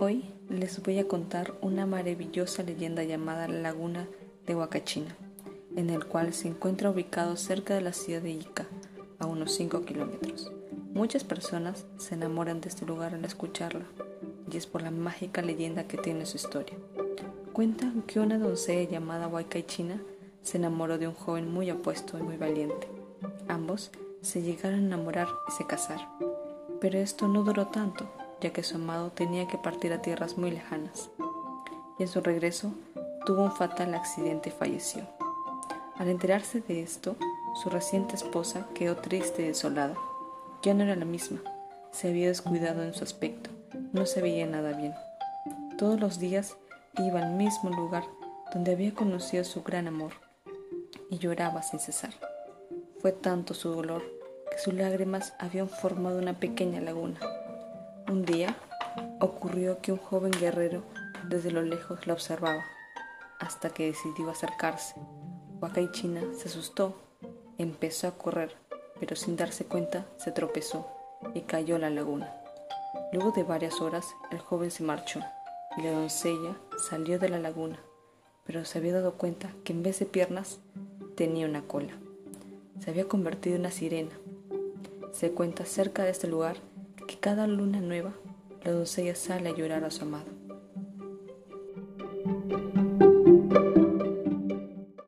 Hoy les voy a contar una maravillosa leyenda llamada la Laguna de Huacachina, en el cual se encuentra ubicado cerca de la ciudad de Ica, a unos 5 kilómetros. Muchas personas se enamoran de este lugar al escucharla, y es por la mágica leyenda que tiene su historia. Cuentan que una doncella llamada Huacachina se enamoró de un joven muy apuesto y muy valiente. Ambos se llegaron a enamorar y se casaron. Pero esto no duró tanto, ya que su amado tenía que partir a tierras muy lejanas, y en su regreso tuvo un fatal accidente y falleció. Al enterarse de esto, su reciente esposa quedó triste y desolada. Ya no era la misma, se había descuidado en su aspecto, no se veía nada bien. Todos los días iba al mismo lugar donde había conocido su gran amor y lloraba sin cesar. Fue tanto su dolor que sus lágrimas habían formado una pequeña laguna un día ocurrió que un joven guerrero desde lo lejos la observaba, hasta que decidió acercarse. China se asustó, empezó a correr, pero sin darse cuenta se tropezó y cayó a la laguna. Luego de varias horas el joven se marchó y la doncella salió de la laguna, pero se había dado cuenta que en vez de piernas tenía una cola. Se había convertido en una sirena. Se cuenta cerca de este lugar cada luna nueva la doncella sale a llorar a su amado.